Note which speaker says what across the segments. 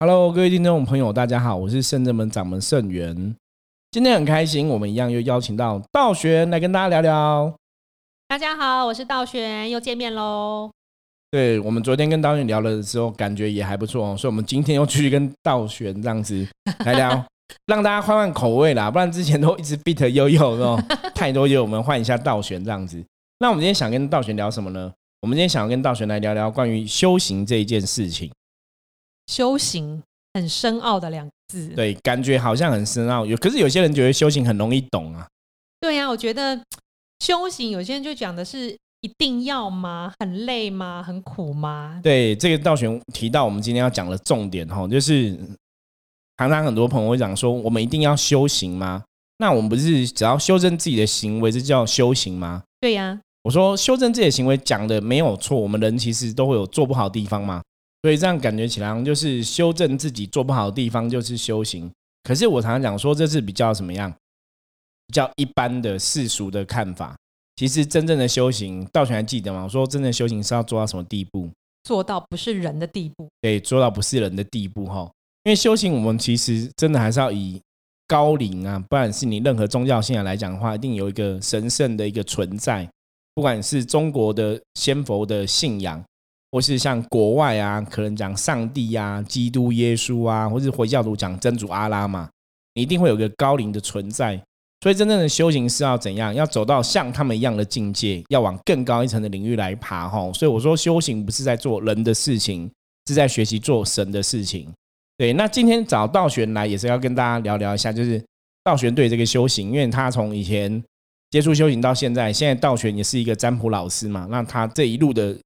Speaker 1: Hello，各位听众朋友，大家好，我是圣正门掌门圣元。今天很开心，我们一样又邀请到道玄来跟大家聊聊。
Speaker 2: 大家好，我是道玄，又见面喽。
Speaker 1: 对我们昨天跟道玄聊了的时候，感觉也还不错哦，所以我们今天又继续跟道玄这样子来聊，让大家换换口味啦，不然之前都一直 beat 悠悠哦，太多悠，我们换一下道玄这样子。那我们今天想跟道玄聊什么呢？我们今天想要跟道玄来聊聊关于修行这一件事情。
Speaker 2: 修行很深奥的两个字，
Speaker 1: 对，感觉好像很深奥。有，可是有些人觉得修行很容易懂啊。
Speaker 2: 对呀，我觉得 修行有些人就讲的是一定要吗？很累吗？很苦吗？
Speaker 1: 对，这个道玄提到我们今天要讲的重点哈，就是常常很多朋友会讲说，我们一定要修行吗？那我们不是只要修正自己的行为，这叫修行吗？
Speaker 2: 对呀，
Speaker 1: 我说修正自己的行为讲的没有错，我们人其实都会有做不好的地方嘛。所以这样感觉起来，就是修正自己做不好的地方，就是修行。可是我常常讲说，这是比较什么样？比较一般的世俗的看法。其实真正的修行，道玄还记得吗？我说真正修行是要做到什么地步？
Speaker 2: 做到不是人的地步。
Speaker 1: 对，做到不是人的地步哈。因为修行，我们其实真的还是要以高龄啊，不管是你任何宗教信仰来讲的话，一定有一个神圣的一个存在。不管是中国的先佛的信仰。或是像国外啊，可能讲上帝啊、基督耶稣啊，或是回教徒讲真主阿拉嘛，你一定会有个高龄的存在。所以真正的修行是要怎样？要走到像他们一样的境界，要往更高一层的领域来爬哈。所以我说修行不是在做人的事情，是在学习做神的事情。对，那今天找道玄来也是要跟大家聊聊一下，就是道玄对这个修行，因为他从以前接触修行到现在，现在道玄也是一个占卜老师嘛，那他这一路的。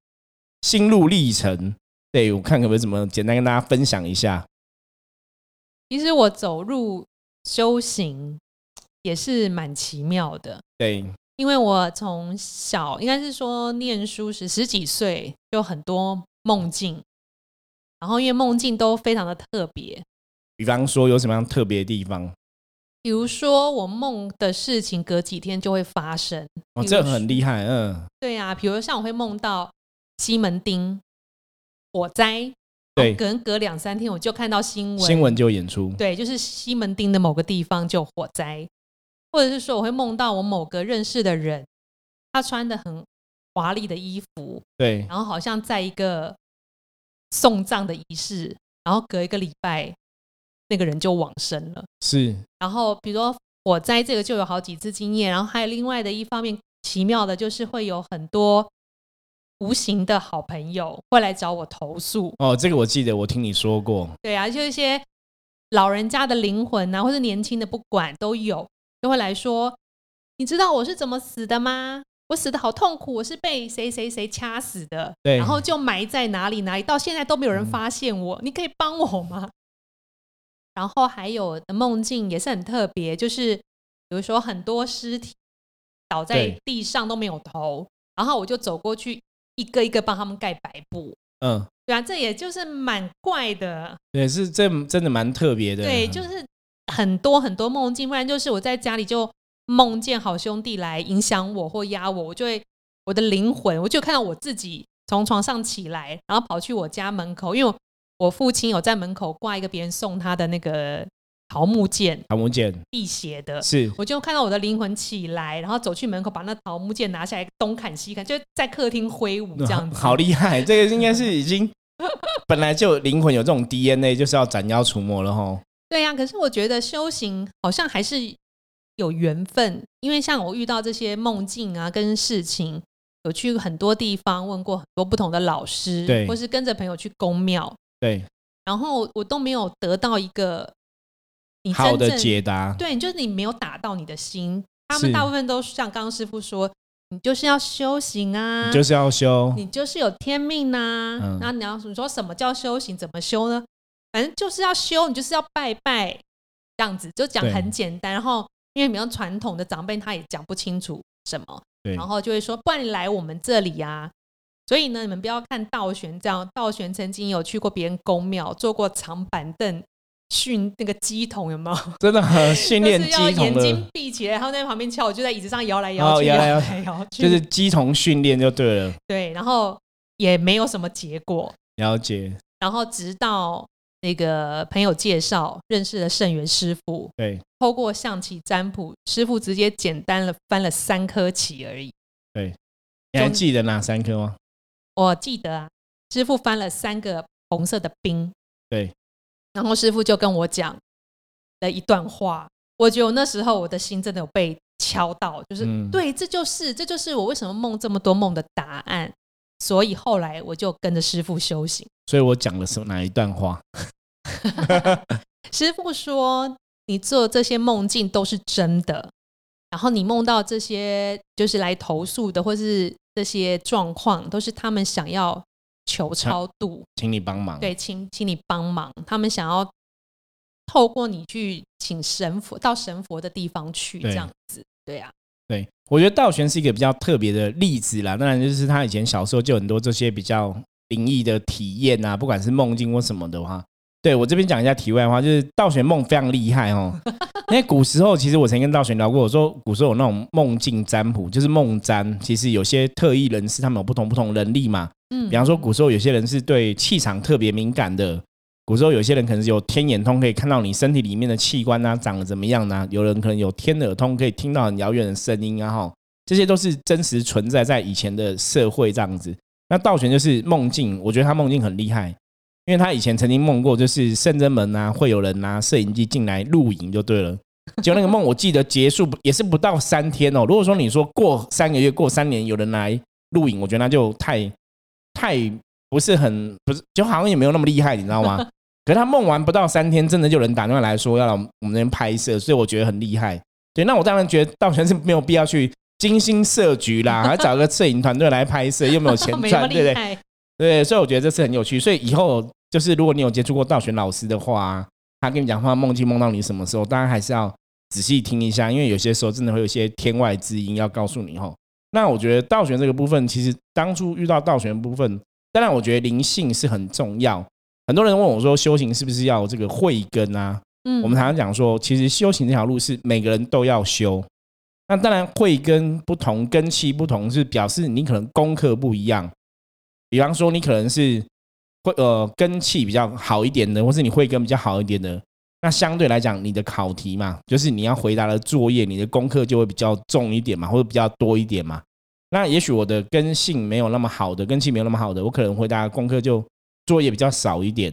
Speaker 1: 心路历程，对我看可不可以怎么简单跟大家分享一下？
Speaker 2: 其实我走入修行也是蛮奇妙的，
Speaker 1: 对，
Speaker 2: 因为我从小应该是说念书时十几岁就很多梦境，然后因为梦境都非常的特别，
Speaker 1: 比方说有什么样特别的地方？
Speaker 2: 比如说我梦的事情隔几天就会发生，
Speaker 1: 哦，这很厉害，嗯，
Speaker 2: 对呀，比如像我会梦到。西门町火灾，
Speaker 1: 对，
Speaker 2: 可能隔两三天我就看到新闻，
Speaker 1: 新闻就演出，
Speaker 2: 对，就是西门町的某个地方就火灾，或者是说我会梦到我某个认识的人，他穿的很华丽的衣服，
Speaker 1: 对，
Speaker 2: 然后好像在一个送葬的仪式，然后隔一个礼拜那个人就往生了，
Speaker 1: 是，
Speaker 2: 然后比如说火灾这个就有好几次经验，然后还有另外的一方面奇妙的就是会有很多。无形的好朋友会来找我投诉
Speaker 1: 哦，这个我记得，我听你说过。
Speaker 2: 对啊，就一些老人家的灵魂啊，或者年轻的，不管都有，就会来说：“你知道我是怎么死的吗？我死的好痛苦，我是被谁谁谁掐死的。”
Speaker 1: 对，
Speaker 2: 然后就埋在哪里哪里，到现在都没有人发现我。你可以帮我吗？然后还有的梦境也是很特别，就是比如说很多尸体倒在地上都没有头，然后我就走过去。一个一个帮他们盖白布，嗯，对啊，这也就是蛮怪的，
Speaker 1: 对，是这真的蛮特别的，
Speaker 2: 对，就是很多很多梦境，不然就是我在家里就梦见好兄弟来影响我或压我，我就会我的灵魂，我就看到我自己从床上起来，然后跑去我家门口，因为我父亲有在门口挂一个别人送他的那个。桃木剑，
Speaker 1: 桃木剑
Speaker 2: 辟邪的，
Speaker 1: 是。
Speaker 2: 我就看到我的灵魂起来，然后走去门口，把那桃木剑拿下来，东砍西砍，就在客厅挥舞 这样子。
Speaker 1: 好厉害！这个应该是已经 本来就灵魂有这种 DNA，就是要斩妖除魔了哈。
Speaker 2: 对呀，可是我觉得修行好像还是有缘分，因为像我遇到这些梦境啊，跟事情，有去很多地方问过很多不同的老师，
Speaker 1: 对，
Speaker 2: 或是跟着朋友去宫庙，
Speaker 1: 对，
Speaker 2: 然后我都没有得到一个。
Speaker 1: 好的解答，
Speaker 2: 对，就是你没有打到你的心。他们大部分都像刚刚师傅说，你就是要修行啊，你
Speaker 1: 就是要修，
Speaker 2: 你就是有天命呐。那你要你说什么叫修行？怎么修呢？反正就是要修，你就是要拜拜，这样子就讲很简单。然后因为比较传统的长辈，他也讲不清楚什么，然后就会说，不然你来我们这里呀。所以呢，你们不要看道玄这样，道玄曾经有去过别人宫庙，坐过长板凳。训那个鸡童有没有？
Speaker 1: 真的很训练 鸡童
Speaker 2: 眼睛闭起来，然后在旁边敲，我就在椅子上摇来摇去，摇来摇去，
Speaker 1: 就是鸡童训练就对了。
Speaker 2: 对，然后也没有什么结果。
Speaker 1: 了解。
Speaker 2: 然后直到那个朋友介绍认识了圣元师傅，
Speaker 1: 对，
Speaker 2: 透过象棋占卜，师傅直接简单了翻了三颗棋而已。
Speaker 1: 对，你还记得哪三颗吗？
Speaker 2: 我记得啊，师傅翻了三个红色的兵。
Speaker 1: 对，
Speaker 2: 然后师傅就跟我讲了一段话，我觉得我那时候我的心真的有被敲到，就是对，这就是这就是我为什么梦这么多梦的答案。所以后来我就跟着师傅修行。
Speaker 1: 所以我讲的是哪一段话？
Speaker 2: 师傅说：“你做这些梦境都是真的，然后你梦到这些就是来投诉的，或是这些状况，都是他们想要求超度，
Speaker 1: 请你帮忙。
Speaker 2: 对，请请你帮忙，他们想要透过你去请神佛到神佛的地方去，这样子。对啊。”
Speaker 1: 对，我觉得道玄是一个比较特别的例子啦。当然，就是他以前小时候就很多这些比较灵异的体验啊，不管是梦境或什么的话。对我这边讲一下题外话，就是道玄梦非常厉害哦。因为古时候，其实我曾经跟道玄聊过，我说古时候有那种梦境占卜，就是梦占，其实有些特异人士他们有不同不同能力嘛。嗯，比方说古时候有些人是对气场特别敏感的。古时候有些人可能有天眼通，可以看到你身体里面的器官啊长得怎么样呢？有人可能有天耳通，可以听到很遥远的声音啊，哈，这些都是真实存在在以前的社会这样子。那道玄就是梦境，我觉得他梦境很厉害，因为他以前曾经梦过，就是圣真门啊会有人拿摄影机进来录影就对了。就那个梦，我记得结束也是不到三天哦。如果说你说过三个月、过三年有人来录影，我觉得那就太太。不是很不是，就好像也没有那么厉害，你知道吗？可是他梦完不到三天，真的就有人打电话来说要来我们那边拍摄，所以我觉得很厉害。对，那我当然觉得道玄是没有必要去精心设局啦，还找个摄影团队来拍摄，又没有钱赚，对不对？对，所以我觉得这是很有趣。所以以后就是如果你有接触过道玄老师的话，他跟你讲话梦境梦到你什么时候，当然还是要仔细听一下，因为有些时候真的会有一些天外之音要告诉你哈。那我觉得道玄这个部分，其实当初遇到道玄部分。当然，我觉得灵性是很重要。很多人问我说，修行是不是要这个慧根啊？嗯，我们常常讲说，其实修行这条路是每个人都要修。那当然，慧根不同，根气不同，是表示你可能功课不一样。比方说，你可能是会呃根气比较好一点的，或是你慧根比较好一点的，那相对来讲，你的考题嘛，就是你要回答的作业，你的功课就会比较重一点嘛，或者比较多一点嘛。那也许我的根性没有那么好的，根气没有那么好的，我可能回答功课就作业比较少一点。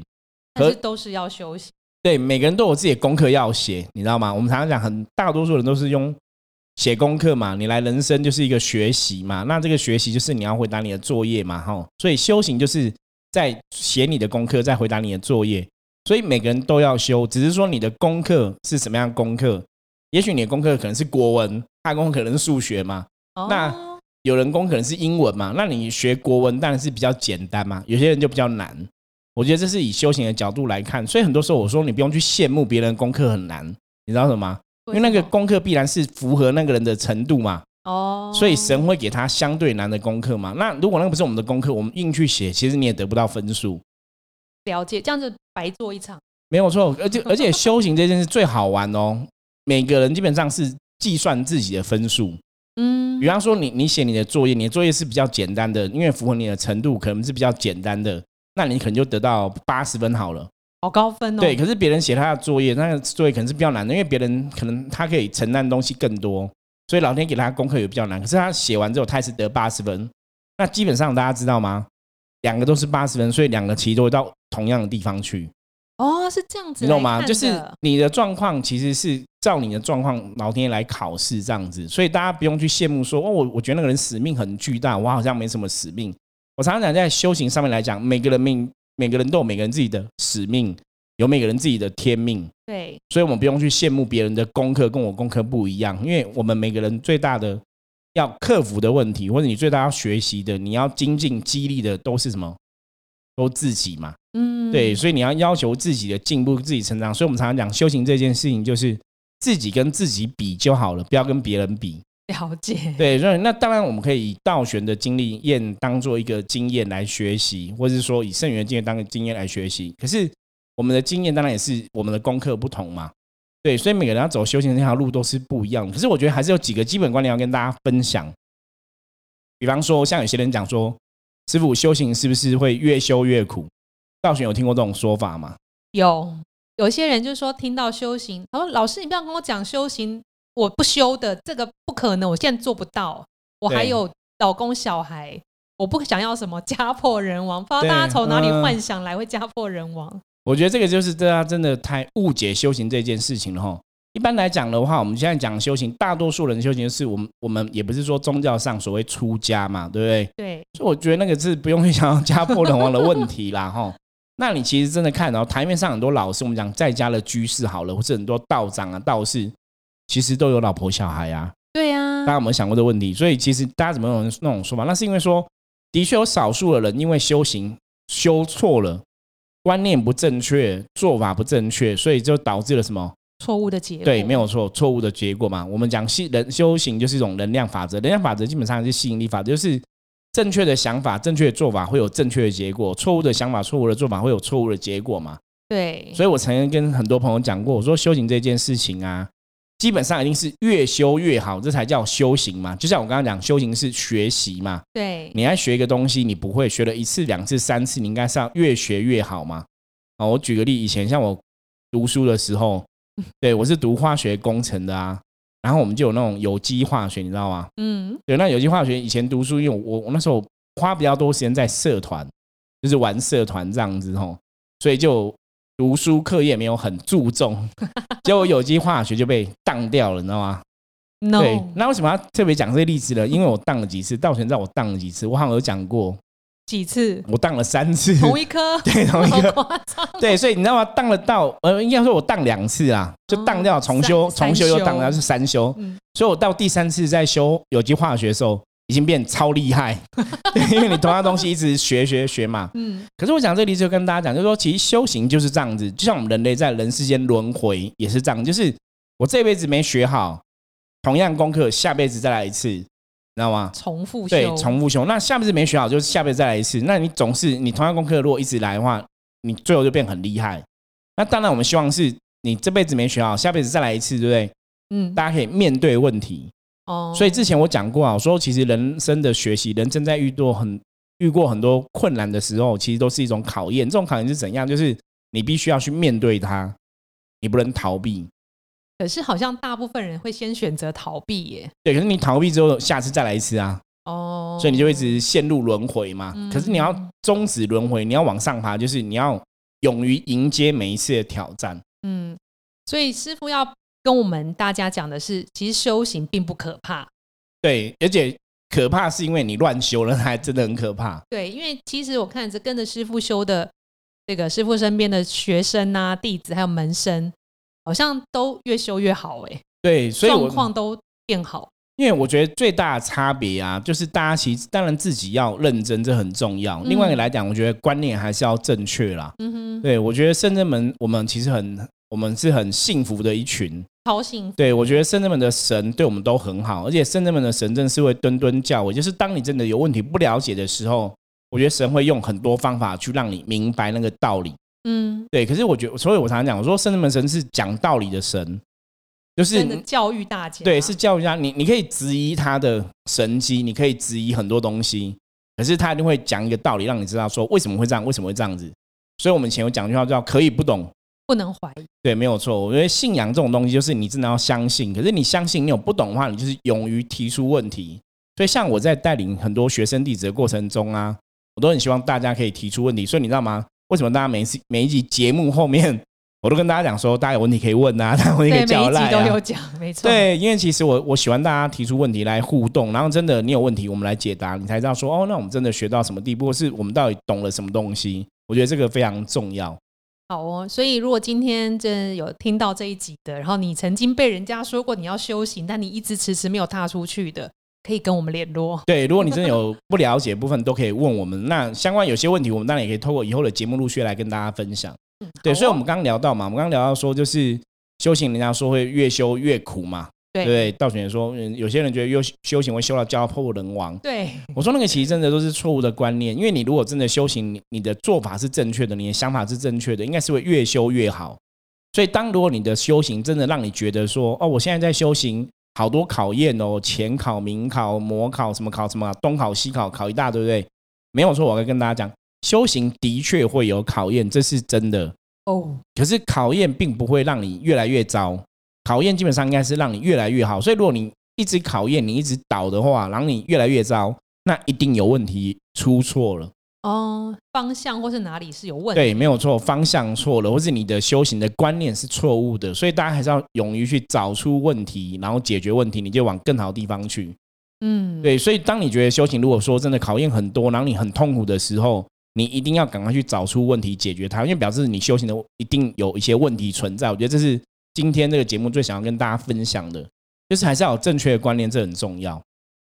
Speaker 2: 可是都是要休息。
Speaker 1: 对，每个人都有自己的功课要写，你知道吗？我们常常讲，很大多数人都是用写功课嘛。你来人生就是一个学习嘛，那这个学习就是你要回答你的作业嘛，哈。所以修行就是在写你的功课，在回答你的作业。所以每个人都要修，只是说你的功课是什么样功课。也许你的功课可能是国文，他功课可能是数学嘛。那有人工可能是英文嘛？那你学国文当然是比较简单嘛。有些人就比较难。我觉得这是以修行的角度来看，所以很多时候我说你不用去羡慕别人功课很难，你知道什么？因为那个功课必然是符合那个人的程度嘛。哦。所以神会给他相对难的功课嘛。那如果那个不是我们的功课，我们硬去写，其实你也得不到分数。
Speaker 2: 了解，这样子白做一场。
Speaker 1: 没有错，而且而且修行这件事最好玩哦。每个人基本上是计算自己的分数。嗯，比方说你你写你的作业，你的作业是比较简单的，因为符合你的程度可能是比较简单的，那你可能就得到八十分好了，
Speaker 2: 好高分哦。
Speaker 1: 对，可是别人写他的作业，那个作业可能是比较难的，因为别人可能他可以承担东西更多，所以老天给他功课也比较难。可是他写完之后，他还是得八十分。那基本上大家知道吗？两个都是八十分，所以两个其实都会到同样的地方去。
Speaker 2: 哦，是这样子，
Speaker 1: 你懂吗？就是你的状况其实是照你的状况，老天爷来考试这样子，所以大家不用去羡慕说哦，我我觉得那个人使命很巨大，我好像没什么使命。我常常讲，在修行上面来讲，每个人命，每个人都有每个人自己的使命，有每个人自己的天命。
Speaker 2: 对，
Speaker 1: 所以我们不用去羡慕别人的功课跟我功课不一样，因为我们每个人最大的要克服的问题，或者你最大要学习的，你要精进激励的，都是什么？都自己嘛，嗯，对，所以你要要求自己的进步、自己成长。所以我们常常讲修行这件事情，就是自己跟自己比就好了，不要跟别人比。
Speaker 2: 了解，
Speaker 1: 对，所以那当然我们可以以道玄的经历验当做一个经验来学习，或者是说以圣元经验当个经验来学习。可是我们的经验当然也是我们的功课不同嘛，对，所以每个人要走修行这条路都是不一样的。可是我觉得还是有几个基本观念要跟大家分享，比方说像有些人讲说。师傅修行是不是会越修越苦？道玄有听过这种说法吗？
Speaker 2: 有有些人就说听到修行，他说老师你不要跟我讲修行，我不修的，这个不可能，我现在做不到，我还有老公小孩，我不想要什么家破人亡，不知道大家从哪里幻想来会家破人亡。
Speaker 1: 我觉得这个就是大家真的太误解修行这件事情了哈。一般来讲的话，我们现在讲修行，大多数人修行是我们我们也不是说宗教上所谓出家嘛，对不对？
Speaker 2: 对。
Speaker 1: 所以我觉得那个是不用去想家破人亡的问题啦哈。那你其实真的看到台面上很多老师，我们讲在家的居士好了，或是很多道长啊道士，其实都有老婆小孩啊。
Speaker 2: 对呀。
Speaker 1: 大家有没有想过这个问题？所以其实大家怎么有那种说法？那是因为说，的确有少数的人因为修行修错了。观念不正确，做法不正确，所以就导致了什么
Speaker 2: 错误的结果？
Speaker 1: 对，没有错，错误的结果嘛。我们讲吸人修行就是一种能量法则，能量法则基本上是吸引力法则，就是正确的想法、正确的做法会有正确的结果，错误的想法、错误的做法会有错误的结果嘛。
Speaker 2: 对，
Speaker 1: 所以我曾经跟很多朋友讲过，我说修行这件事情啊。基本上一定是越修越好，这才叫修行嘛。就像我刚刚讲，修行是学习嘛。
Speaker 2: 对，
Speaker 1: 你要学一个东西，你不会学了一次、两次、三次，你应该是要越学越好嘛。啊，我举个例，以前像我读书的时候，对我是读化学工程的啊，然后我们就有那种有机化学，你知道吗？嗯，对，那有机化学以前读书，因为我我那时候花比较多时间在社团，就是玩社团这样子吼，所以就。读书课业没有很注重，结果有机化学就被当掉了，你知道吗？
Speaker 2: 对，
Speaker 1: 那为什么要特别讲这个例子呢？因为我当了几次，到现在我当了几次，我好像有讲过。
Speaker 2: 几次，
Speaker 1: 我当了三次，
Speaker 2: 同一科，
Speaker 1: 对，同一科，对，所以你知道吗？当了到呃，应该说我当两次啊，就当掉重修，重修又当了是三修，所以我到第三次在修有机化学的时候。已经变超厉害，因为你同样东西一直学学学嘛。嗯。可是我讲这里就跟大家讲，就是说，其实修行就是这样子，就像我们人类在人世间轮回也是这样，就是我这辈子没学好，同样功课下辈子再来一次，知道吗？
Speaker 2: 重复
Speaker 1: 对，重复修。那下辈子没学好，就是下辈子再来一次。那你总是你同样功课如果一直来的话，你最后就变很厉害。那当然，我们希望是你这辈子没学好，下辈子再来一次，对不对？嗯。大家可以面对问题。哦，所以之前我讲过啊，我说其实人生的学习，人正在遇到很遇过很多困难的时候，其实都是一种考验。这种考验是怎样？就是你必须要去面对它，你不能逃避。
Speaker 2: 可是好像大部分人会先选择逃避耶。
Speaker 1: 对，可是你逃避之后，下次再来一次啊。哦，所以你就一直陷入轮回嘛。可是你要终止轮回，你要往上爬，就是你要勇于迎接每一次的挑战。嗯，
Speaker 2: 所以师傅要。跟我们大家讲的是，其实修行并不可怕。
Speaker 1: 对，而且可怕是因为你乱修了，还真的很可怕。
Speaker 2: 对，因为其实我看着跟着师傅修的这个师傅身边的学生啊、弟子还有门生，好像都越修越好哎。
Speaker 1: 对，所以
Speaker 2: 状况都变好。
Speaker 1: 因为我觉得最大的差别啊，就是大家其实当然自己要认真，这很重要。另外一个来讲，我觉得观念还是要正确啦。嗯哼，对我觉得深圳门我们其实很。我们是很幸福的一群，
Speaker 2: 超幸福。
Speaker 1: 对我觉得圣人们的神对我们都很好，而且圣人们的神真是会敦敦教我，就是当你真的有问题不了解的时候，我觉得神会用很多方法去让你明白那个道理。嗯，对。可是我觉得，所以我常常讲，我说圣人们神是讲道理的神，就是
Speaker 2: 教育大家。
Speaker 1: 对，是教育家。你你可以质疑他的神机，你可以质疑很多东西，可是他一定会讲一个道理，让你知道说为什么会这样，为什么会这样子。所以我们以前有讲一句话叫“可以不懂”。
Speaker 2: 不能怀疑，
Speaker 1: 对，没有错。我觉得信仰这种东西，就是你真的要相信。可是你相信，你有不懂的话，你就是勇于提出问题。所以，像我在带领很多学生弟子的过程中啊，我都很希望大家可以提出问题。所以，你知道吗？为什么大家每次每一集节目后面，我都跟大家讲说，大家有问题可以问啊，大家问题可以交
Speaker 2: 流啊。都有讲，没错。
Speaker 1: 对，因为其实我我喜欢大家提出问题来互动，然后真的你有问题，我们来解答，你才知道说哦，那我们真的学到什么地步，是我们到底懂了什么东西？我觉得这个非常重要。
Speaker 2: 好哦，所以如果今天真有听到这一集的，然后你曾经被人家说过你要修行，但你一直迟迟没有踏出去的，可以跟我们联络。
Speaker 1: 对，如果你真的有不了解的部分，都可以问我们。那相关有些问题，我们当然也可以透过以后的节目陆续来跟大家分享。对，所以我们刚刚聊到嘛，我们刚刚聊到说，就是修行，人家说会越修越苦嘛。对，道玄说，有些人觉得修修行会修到家破人亡。
Speaker 2: 对，
Speaker 1: 我说那个其实真的都是错误的观念，因为你如果真的修行，你的做法是正确的，你的想法是正确的，应该是会越修越好。所以，当如果你的修行真的让你觉得说，哦，我现在在修行，好多考验哦，前考、明考、模考，什么考什么，东考西考，考一大堆，对不对？没有错，我会跟大家讲，修行的确会有考验，这是真的。哦，可是考验并不会让你越来越糟，考验基本上应该是让你越来越好。所以如果你一直考验，你一直倒的话，然后你越来越糟，那一定有问题出错了。
Speaker 2: 哦，方向或是哪里是有问题？
Speaker 1: 对，没有错，方向错了，或是你的修行的观念是错误的，所以大家还是要勇于去找出问题，然后解决问题，你就往更好的地方去。嗯，对，所以当你觉得修行如果说真的考验很多，然后你很痛苦的时候，你一定要赶快去找出问题，解决它，因为表示你修行的一定有一些问题存在。我觉得这是今天这个节目最想要跟大家分享的，就是还是要有正确的观念，这很重要。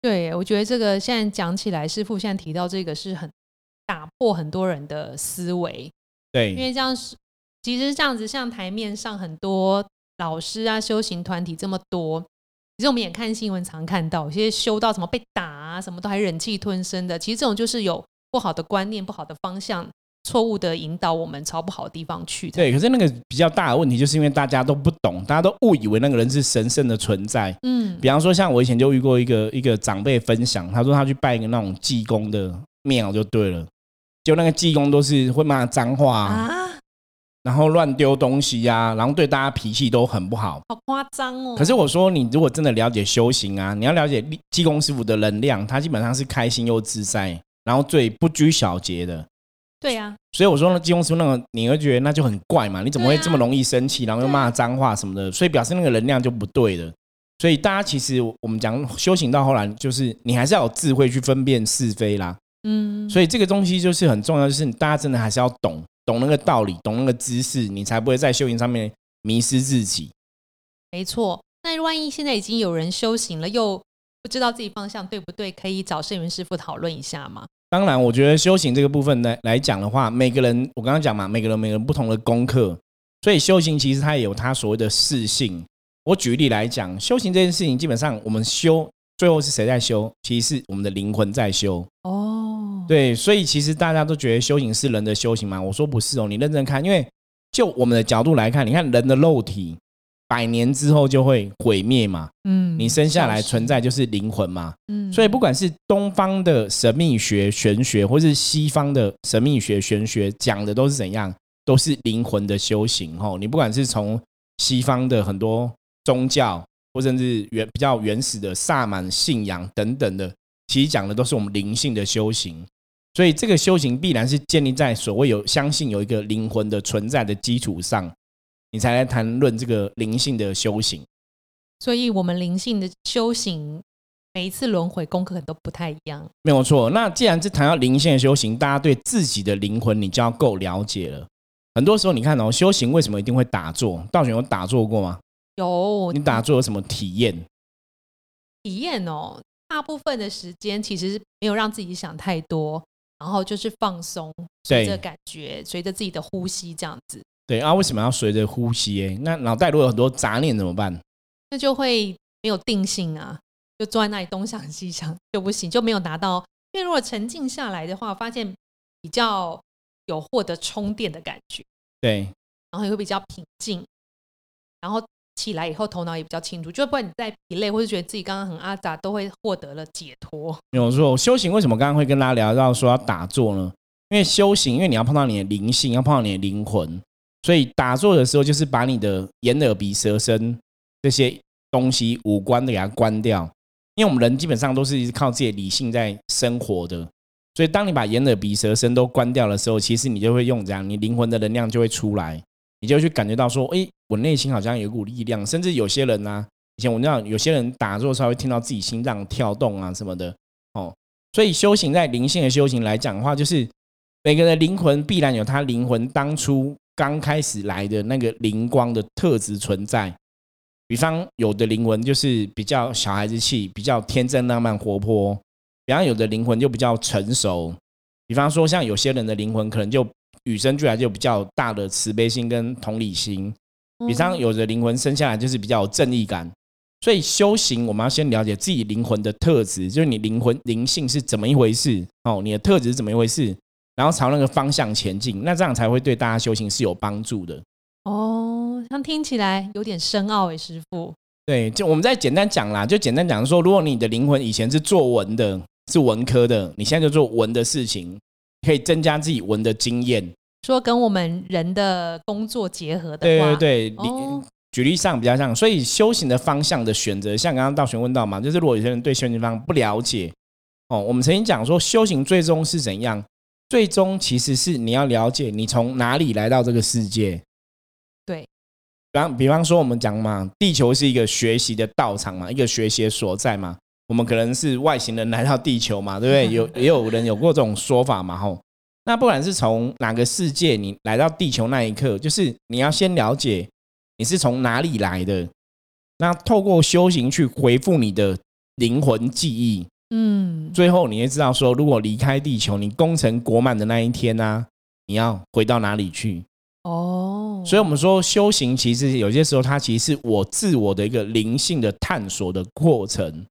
Speaker 2: 对，我觉得这个现在讲起来，师傅现在提到这个是很。打破很多人的思维，
Speaker 1: 对，
Speaker 2: 因为这样是其实这样子，像台面上很多老师啊、修行团体这么多，其实我们也看新闻常看到，有些修到什么被打啊，什么都还忍气吞声的。其实这种就是有不好的观念、不好的方向、错误的引导我们朝不好的地方去。
Speaker 1: 对，可是那个比较大的问题，就是因为大家都不懂，大家都误以为那个人是神圣的存在。嗯，比方说像我以前就遇过一个一个长辈分享，他说他去拜一个那种济公的庙就对了。就那个济公都是会骂脏话啊，然后乱丢东西呀，然后对大家脾气都很不好，
Speaker 2: 好夸张哦。
Speaker 1: 可是我说，你如果真的了解修行啊，你要了解济公师傅的能量，他基本上是开心又自在，然后最不拘小节的。
Speaker 2: 对呀，
Speaker 1: 所以我说，济公师傅那个，你会觉得那就很怪嘛？你怎么会这么容易生气，然后又骂脏话什么的？所以表示那个能量就不对的。所以大家其实我们讲修行到后来，就是你还是要有智慧去分辨是非啦。嗯，所以这个东西就是很重要，就是大家真的还是要懂懂那个道理，懂那个知识，你才不会在修行上面迷失自己。
Speaker 2: 没错，那万一现在已经有人修行了，又不知道自己方向对不对，可以找圣元师傅讨论一下吗？
Speaker 1: 当然，我觉得修行这个部分来来讲的话，每个人我刚刚讲嘛，每个人每个人不同的功课，所以修行其实它也有它所谓的适性。我举例来讲，修行这件事情，基本上我们修最后是谁在修？其实是我们的灵魂在修。哦。对，所以其实大家都觉得修行是人的修行嘛？我说不是哦，你认真看，因为就我们的角度来看，你看人的肉体百年之后就会毁灭嘛，嗯，你生下来存在就是灵魂嘛，嗯，所以不管是东方的神秘学玄学，或是西方的神秘学玄学，讲的都是怎样，都是灵魂的修行哦。你不管是从西方的很多宗教，或甚至原比较原始的萨满信仰等等的，其实讲的都是我们灵性的修行。所以这个修行必然是建立在所谓有相信有一个灵魂的存在的基础上，你才来谈论这个灵性的修行。
Speaker 2: 所以，我们灵性的修行每一次轮回功课都不太一样。
Speaker 1: 没有错。那既然是谈到灵性的修行，大家对自己的灵魂你就要够了解了。很多时候，你看哦，修行为什么一定会打坐？道玄有打坐过吗？
Speaker 2: 有。
Speaker 1: 你打坐有什么体验？
Speaker 2: 体验哦，大部分的时间其实没有让自己想太多。然后就是放松，随着感觉，随着自己的呼吸这样子。
Speaker 1: 对啊，为什么要随着呼吸？哎，那脑袋如果有很多杂念怎么办？
Speaker 2: 那就会没有定性啊，就坐在那里东想西想就不行，就没有达到。因为如果沉静下来的话，发现比较有获得充电的感觉。
Speaker 1: 对，
Speaker 2: 然后也会比较平静，然后。起来以后头脑也比较清楚，就不管你在疲累或是觉得自己刚刚很阿杂，都会获得了解脱。
Speaker 1: 有错，修行为什么刚刚会跟大家聊到说要打坐呢？因为修行，因为你要碰到你的灵性，要碰到你的灵魂，所以打坐的时候就是把你的眼、耳、鼻、舌、身这些东西五官都给它关掉。因为我们人基本上都是靠自己的理性在生活的，所以当你把眼、耳、鼻、舌、身都关掉的时候，其实你就会用这样，你灵魂的能量就会出来。你就去感觉到说，哎，我内心好像有一股力量，甚至有些人呢，以前我知道有些人打坐时候会听到自己心脏跳动啊什么的，哦，所以修行在灵性的修行来讲的话，就是每个人灵魂必然有他灵魂当初刚开始来的那个灵光的特质存在。比方有的灵魂就是比较小孩子气，比较天真浪漫活泼；，比方有的灵魂就比较成熟。比方说像有些人的灵魂可能就。与生俱来就比较大的慈悲心跟同理心，比方有的灵魂生下来就是比较有正义感，所以修行我们要先了解自己灵魂的特质，就是你灵魂灵性是怎么一回事哦，你的特质是怎么一回事，然后朝那个方向前进，那这样才会对大家修行是有帮助的。
Speaker 2: 哦，像听起来有点深奥诶，师傅。
Speaker 1: 对，就我们再简单讲啦，就简单讲说，如果你的灵魂以前是做文的，是文科的，你现在就做文的事情。可以增加自己文的经验，
Speaker 2: 说跟我们人的工作结合的
Speaker 1: 对对对，举例上比较像，所以修行的方向的选择，像刚刚道玄问到嘛，就是如果有些人对修行方不了解，哦，我们曾经讲说修行最终是怎样？最终其实是你要了解你从哪里来到这个世界。
Speaker 2: 对，
Speaker 1: 比方比方说我们讲嘛，地球是一个学习的道场嘛，一个学习的所在嘛。我们可能是外星人来到地球嘛，对不对？有也有人有过这种说法嘛，吼。那不管是从哪个世界，你来到地球那一刻，就是你要先了解你是从哪里来的。那透过修行去回复你的灵魂记忆，嗯，最后你会知道说，如果离开地球，你功成国满的那一天呢，你要回到哪里去？哦，所以我们说修行其实有些时候它其实是我自我的一个灵性的探索的过程。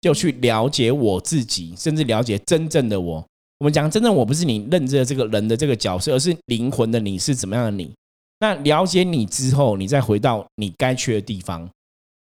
Speaker 1: 就去了解我自己，甚至了解真正的我。我们讲真正我不是你认知的这个人的这个角色，而是灵魂的你是怎么样的你。那了解你之后，你再回到你该去的地方。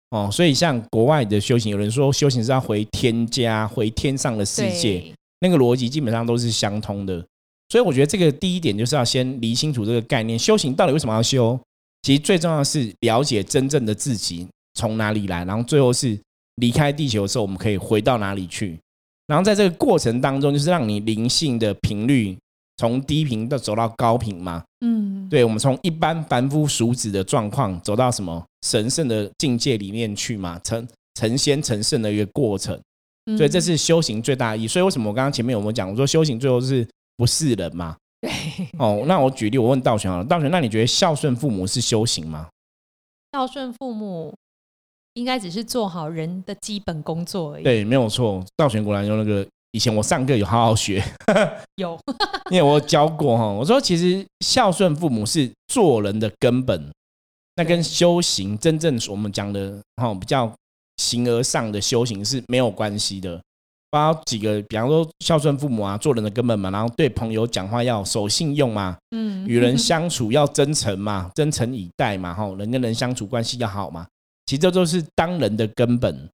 Speaker 1: 哦，所以像国外的修行，有人说修行是要回天家，回天上的世界，那个逻辑基本上都是相通的。所以我觉得这个第一点就是要先理清楚这个概念：修行到底为什么要修？其实最重要的是了解真正的自己从哪里来，然后最后是。离开地球的时候，我们可以回到哪里去？然后在这个过程当中，就是让你灵性的频率从低频到走到高频嘛。嗯，对，我们从一般凡夫俗子的状况走到什么神圣的境界里面去嘛，成成仙成圣的一个过程。所以这是修行最大意义。所以为什么我刚刚前面有没有讲？我说修行最后是不是人嘛？
Speaker 2: 对。
Speaker 1: 哦，那我举例，我问道玄啊，道玄，那你觉得孝顺父母是修行吗？
Speaker 2: 孝顺父母。应该只是做好人的基本工作而已。
Speaker 1: 对，没有错。道玄果然用那个，以前我上课有好好学，
Speaker 2: 有，
Speaker 1: 因为我教过哈。我说，其实孝顺父母是做人的根本，那跟修行真正我们讲的哈比较形而上的修行是没有关系的。包括几个，比方说孝顺父母啊，做人的根本嘛，然后对朋友讲话要守信用嘛，嗯，与人 相处要真诚嘛，真诚以待嘛，哈，人跟人相处关系要好嘛。其实这都是当人的根本。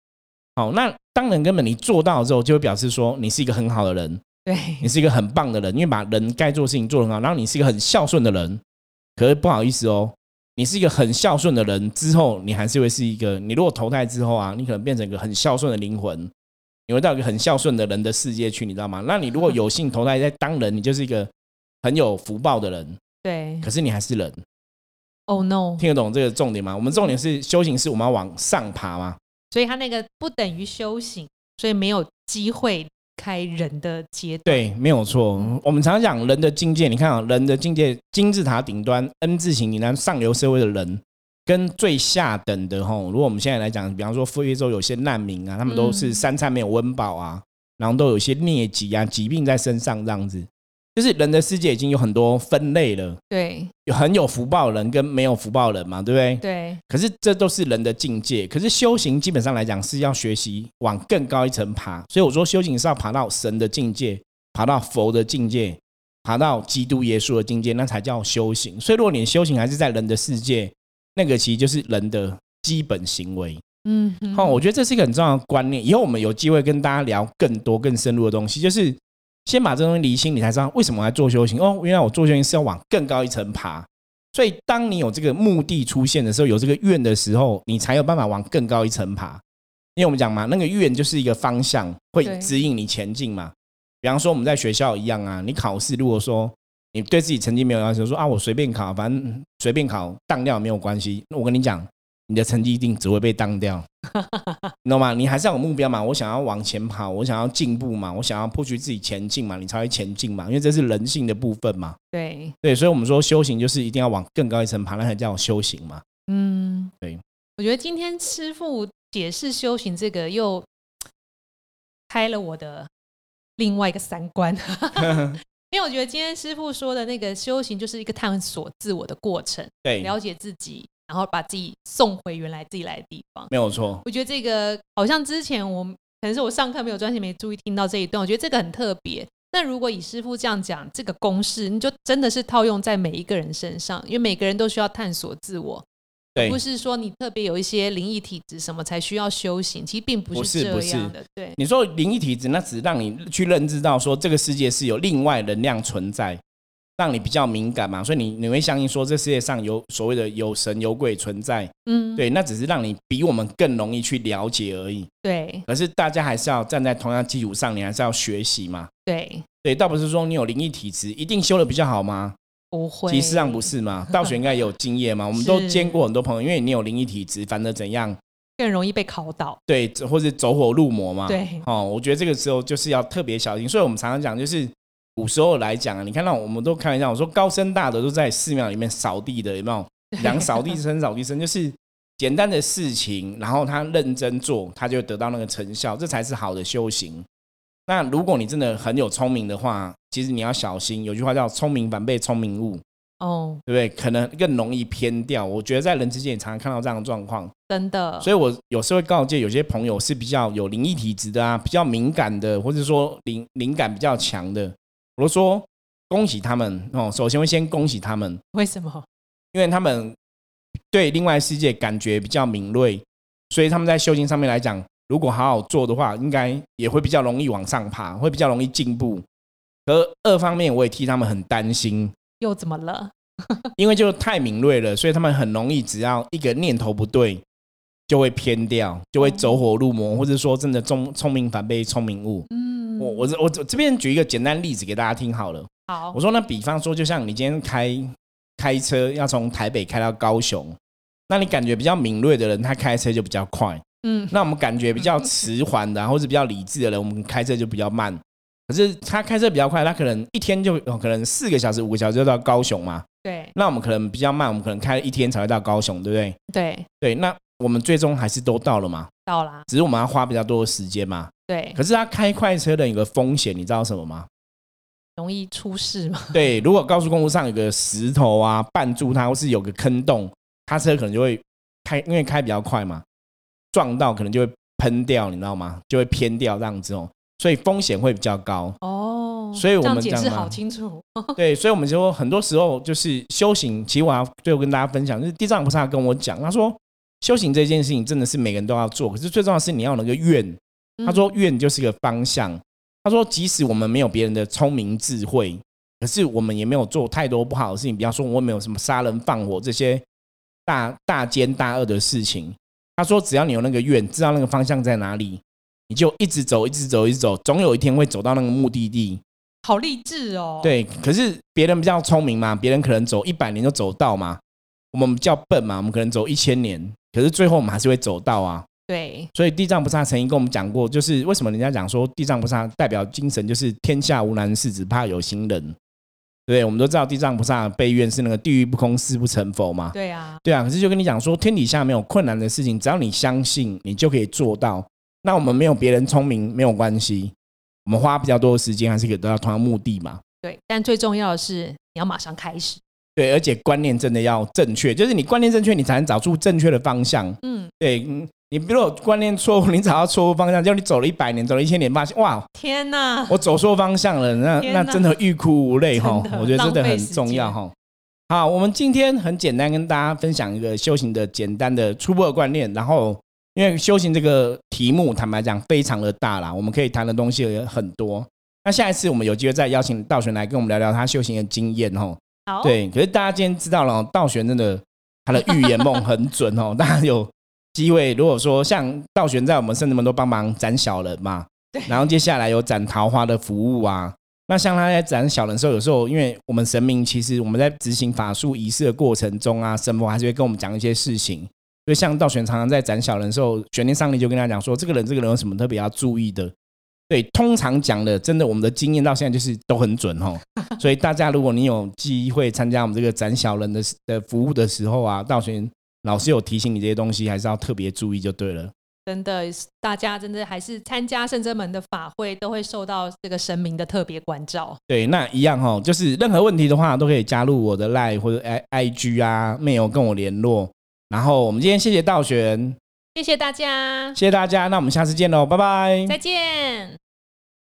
Speaker 1: 好，那当人根本你做到之后，就会表示说你是一个很好的人，
Speaker 2: 对
Speaker 1: 你是一个很棒的人，因为把人该做的事情做很好。然后你是一个很孝顺的人，可是不好意思哦，你是一个很孝顺的人之后，你还是会是一个，你如果投胎之后啊，你可能变成一个很孝顺的灵魂，你会到一个很孝顺的人的世界去，你知道吗？那你如果有幸投胎在当人，你就是一个很有福报的人，
Speaker 2: 对，
Speaker 1: 可是你还是人。
Speaker 2: Oh no！
Speaker 1: 听得懂这个重点吗？我们重点是修行，是我们要往上爬吗？
Speaker 2: 所以他那个不等于修行，所以没有机会开人的阶段。
Speaker 1: 对，没有错。我们常讲人的境界，你看啊，人的境界，金字塔顶端 N 字形，你看上流社会的人，跟最下等的吼，如果我们现在来讲，比方说非洲有些难民啊，他们都是三餐没有温饱啊，然后都有一些疟疾啊，疾病在身上这样子。就是人的世界已经有很多分类了，
Speaker 2: 对，
Speaker 1: 有很有福报人跟没有福报人嘛，对不对？
Speaker 2: 对。
Speaker 1: 可是这都是人的境界，可是修行基本上来讲是要学习往更高一层爬，所以我说修行是要爬到神的境界，爬到佛的境界，爬到基督耶稣的境界，那才叫修行。所以如果你修行还是在人的世界，那个其实就是人的基本行为。嗯，好，我觉得这是一个很重要的观念。以后我们有机会跟大家聊更多更深入的东西，就是。先把这东西理清，你才知道为什么来做修行哦。原来我做修行是要往更高一层爬，所以当你有这个目的出现的时候，有这个愿的时候，你才有办法往更高一层爬。因为我们讲嘛，那个愿就是一个方向，会指引你前进嘛。比方说我们在学校一样啊，你考试如果说你对自己成绩没有要求，说啊我随便考，反正随便考当掉没有关系。那我跟你讲。你的成绩一定只会被当掉，你懂吗？你还是要有目标嘛？我想要往前跑，我想要进步嘛？我想要迫取自己前进嘛？你才会前进嘛？因为这是人性的部分嘛。
Speaker 2: 对
Speaker 1: 对，所以我们说修行就是一定要往更高一层爬，那才叫修行嘛。嗯，对。
Speaker 2: 我觉得今天师傅解释修行这个，又开了我的另外一个三观，因为我觉得今天师傅说的那个修行就是一个探索自我的过程，
Speaker 1: 对，
Speaker 2: 了解自己。然后把自己送回原来自己来的地方，
Speaker 1: 没有错。
Speaker 2: 我觉得这个好像之前我可能是我上课没有专心没注意听到这一段，我觉得这个很特别。那如果以师傅这样讲，这个公式你就真的是套用在每一个人身上，因为每个人都需要探索自我，不是说你特别有一些灵异体质什么才需要修行，其实并不是这样的。对，
Speaker 1: 你说灵异体质，那只让你去认知到说这个世界是有另外能量存在。让你比较敏感嘛，所以你你会相信说这世界上有所谓的有神有鬼存在，嗯，对，那只是让你比我们更容易去了解而已。
Speaker 2: 对，
Speaker 1: 可是大家还是要站在同样基础上，你还是要学习嘛。
Speaker 2: 对，
Speaker 1: 对，倒不是说你有灵异体质一定修的比较好吗？
Speaker 2: 不会，
Speaker 1: 其实上不是嘛。道学应该有经验嘛，我们都见过很多朋友，因为你有灵异体质，反正怎样。
Speaker 2: 更容易被考倒，
Speaker 1: 对，或者走火入魔嘛。
Speaker 2: 对，
Speaker 1: 哦，我觉得这个时候就是要特别小心。所以我们常常讲，就是古时候来讲啊，你看到我们都开玩笑，我说高僧大德都在寺庙里面扫地的，有没有？两扫地僧，扫地僧就是简单的事情，然后他认真做，他就得到那个成效，这才是好的修行。那如果你真的很有聪明的话，其实你要小心，有句话叫“聪明反被聪明误”。哦，对不对？可能更容易偏掉。我觉得在人之间也常常看到这样的状况，
Speaker 2: 真的。
Speaker 1: 所以我有时候会告诫有些朋友是比较有灵异体质的啊，比较敏感的，或者说灵灵感比较强的，我都说恭喜他们哦。首先会先恭喜他们，
Speaker 2: 为什么？
Speaker 1: 因为他们对另外世界感觉比较敏锐，所以他们在修行上面来讲，如果好好做的话，应该也会比较容易往上爬，会比较容易进步。而二方面，我也替他们很担心。
Speaker 2: 又怎么了？
Speaker 1: 因为就太敏锐了，所以他们很容易，只要一个念头不对，就会偏掉，就会走火入魔，或者说真的聪聪明反被聪明误。嗯，我我我这边举一个简单例子给大家听好了。
Speaker 2: 好，
Speaker 1: 我说那比方说，就像你今天开开车要从台北开到高雄，那你感觉比较敏锐的人，他开车就比较快。嗯，那我们感觉比较迟缓的，或者比较理智的人，我们开车就比较慢。可是他开车比较快，他可能一天就可能四个小时、五个小时就到高雄嘛。
Speaker 2: 对。
Speaker 1: 那我们可能比较慢，我们可能开一天才会到高雄，对不对？
Speaker 2: 对。
Speaker 1: 对，那我们最终还是都到了嘛？
Speaker 2: 到了。
Speaker 1: 只是我们要花比较多的时间嘛。
Speaker 2: 对。
Speaker 1: 可是他开快车的有个风险，你知道什么吗？
Speaker 2: 容易出事吗？
Speaker 1: 对，如果高速公路上有个石头啊绊住它，或是有个坑洞，他车可能就会开，因为开比较快嘛，撞到可能就会喷掉，你知道吗？就会偏掉这样子哦。所以风险会比较高哦，所以我们
Speaker 2: 解释好清楚。
Speaker 1: 对，所以我们说很多时候就是修行。其实我要最后跟大家分享，就是地藏菩萨跟我讲，他说修行这件事情真的是每个人都要做，可是最重要的是你要有那个愿。他说愿就是个方向。他说即使我们没有别人的聪明智慧，可是我们也没有做太多不好的事情，比方说我没有什么杀人放火这些大大奸大恶的事情。他说只要你有那个愿，知道那个方向在哪里。你就一直走，一直走，一直走，总有一天会走到那个目的地。
Speaker 2: 好励志哦！
Speaker 1: 对，可是别人比较聪明嘛，别人可能走一百年就走到嘛，我们比较笨嘛，我们可能走一千年，可是最后我们还是会走到啊。
Speaker 2: 对，
Speaker 1: 所以地藏菩萨曾经跟我们讲过，就是为什么人家讲说地藏菩萨代表精神，就是天下无难事，只怕有心人。对，我们都知道地藏菩萨悲愿是那个地狱不空，誓不成佛嘛。
Speaker 2: 对啊，
Speaker 1: 对啊。可是就跟你讲说，天底下没有困难的事情，只要你相信，你就可以做到。那我们没有别人聪明没有关系，我们花比较多的时间还是可以得到同样目的嘛？
Speaker 2: 对，但最重要的是你要马上开始。
Speaker 1: 对，而且观念真的要正确，就是你观念正确，你才能找出正确的方向。嗯，对，你如果观念错误，你找到错误方向，就你走了一百年，走了一千年，发现哇，
Speaker 2: 天哪，
Speaker 1: 我走错方向了，那那真的欲哭无泪 哈。我觉得真的很重要哈。好，我们今天很简单跟大家分享一个修行的简单的初步的观念，然后。因为修行这个题目，坦白讲非常的大啦，我们可以谈的东西也很多。那下一次我们有机会再邀请道玄来跟我们聊聊他修行的经验哦。
Speaker 2: 好，
Speaker 1: 对。可是大家今天知道了，道玄真的他的预言梦很准哦。大家有机会，如果说像道玄在我们圣人们都帮忙斩小人嘛，
Speaker 2: 对。
Speaker 1: 然后接下来有斩桃花的服务啊，那像他在斩小人的时候，有时候因为我们神明其实我们在执行法术仪式的过程中啊，神佛还是会跟我们讲一些事情。所以，像道玄常常在斩小人的时候，玄天上帝就跟他讲说：“这个人，这个人有什么特别要注意的？”对，通常讲的，真的，我们的经验到现在就是都很准哦。所以，大家如果你有机会参加我们这个展小人的的服务的时候啊，道玄老师有提醒你这些东西，还是要特别注意就对了。
Speaker 2: 真的，大家真的还是参加圣真门的法会，都会受到这个神明的特别关照。
Speaker 1: 对，那一样哈，就是任何问题的话，都可以加入我的 Line 或者 I I G 啊，没有跟我联络。然后我们今天谢谢道玄，
Speaker 2: 谢谢大家，
Speaker 1: 谢谢大家，那我们下次见喽，拜拜，
Speaker 2: 再见。